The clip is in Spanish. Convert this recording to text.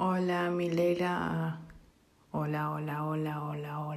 Hola, Milera. Hola, hola, hola, hola, hola.